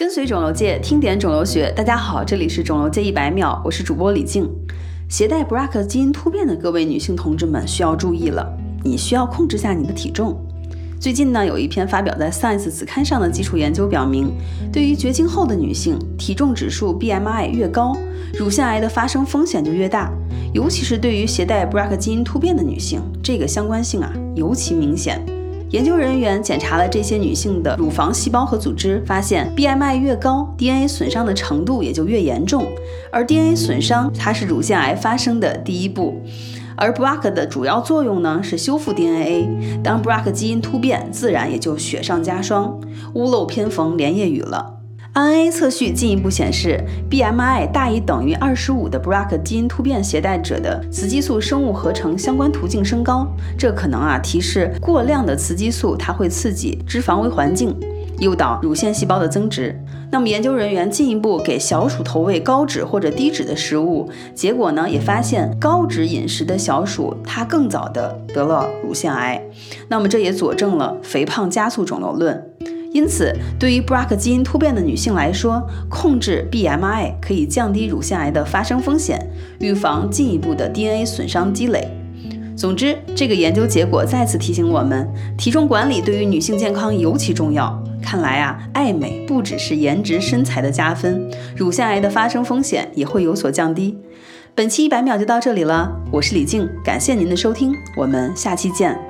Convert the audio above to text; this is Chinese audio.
跟随肿瘤界，听点肿瘤学。大家好，这里是肿瘤界一百秒，我是主播李静。携带 BRCA 基因突变的各位女性同志们需要注意了，你需要控制下你的体重。最近呢，有一篇发表在 Science 子刊上的基础研究表明，对于绝经后的女性，体重指数 BMI 越高，乳腺癌的发生风险就越大。尤其是对于携带 BRCA 基因突变的女性，这个相关性啊尤其明显。研究人员检查了这些女性的乳房细胞和组织，发现 BMI 越高，DNA 损伤的程度也就越严重。而 DNA 损伤它是乳腺癌发生的第一步，而 BRCA 的主要作用呢是修复 DNA。当 BRCA 基因突变，自然也就雪上加霜，屋漏偏逢连夜雨了。RNA 测序进一步显示，BMI 大于等于二十五的 BRCA 基因突变携带者的雌激素生物合成相关途径升高，这可能啊提示过量的雌激素它会刺激脂肪微环境，诱导乳腺细胞的增殖。那么研究人员进一步给小鼠投喂高脂或者低脂的食物，结果呢也发现高脂饮食的小鼠它更早的得了乳腺癌。那么这也佐证了肥胖加速肿瘤论。因此，对于 BRCA 基因突变的女性来说，控制 BMI 可以降低乳腺癌的发生风险，预防进一步的 DNA 损伤积累。总之，这个研究结果再次提醒我们，体重管理对于女性健康尤其重要。看来啊，爱美不只是颜值身材的加分，乳腺癌的发生风险也会有所降低。本期一百秒就到这里了，我是李静，感谢您的收听，我们下期见。